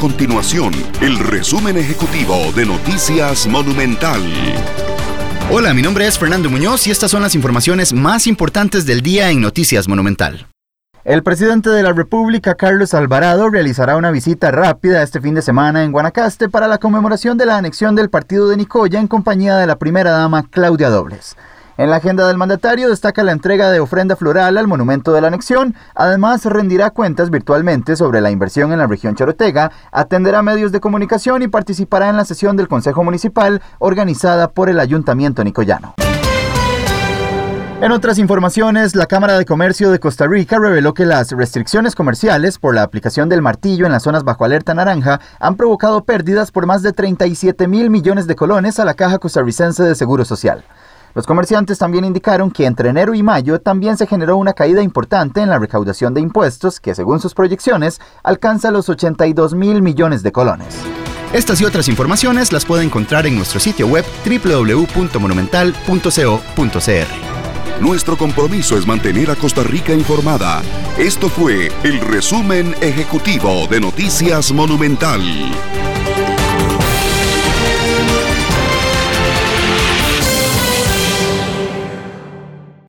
continuación el resumen ejecutivo de Noticias Monumental. Hola, mi nombre es Fernando Muñoz y estas son las informaciones más importantes del día en Noticias Monumental. El presidente de la República, Carlos Alvarado, realizará una visita rápida este fin de semana en Guanacaste para la conmemoración de la anexión del partido de Nicoya en compañía de la primera dama Claudia Dobles. En la agenda del mandatario destaca la entrega de ofrenda floral al monumento de la anexión, además rendirá cuentas virtualmente sobre la inversión en la región Chorotega, atenderá medios de comunicación y participará en la sesión del Consejo Municipal organizada por el Ayuntamiento Nicoyano. En otras informaciones, la Cámara de Comercio de Costa Rica reveló que las restricciones comerciales por la aplicación del martillo en las zonas bajo alerta naranja han provocado pérdidas por más de 37 mil millones de colones a la Caja Costarricense de Seguro Social. Los comerciantes también indicaron que entre enero y mayo también se generó una caída importante en la recaudación de impuestos que, según sus proyecciones, alcanza los 82 mil millones de colones. Estas y otras informaciones las puede encontrar en nuestro sitio web www.monumental.co.cr. Nuestro compromiso es mantener a Costa Rica informada. Esto fue el resumen ejecutivo de Noticias Monumental.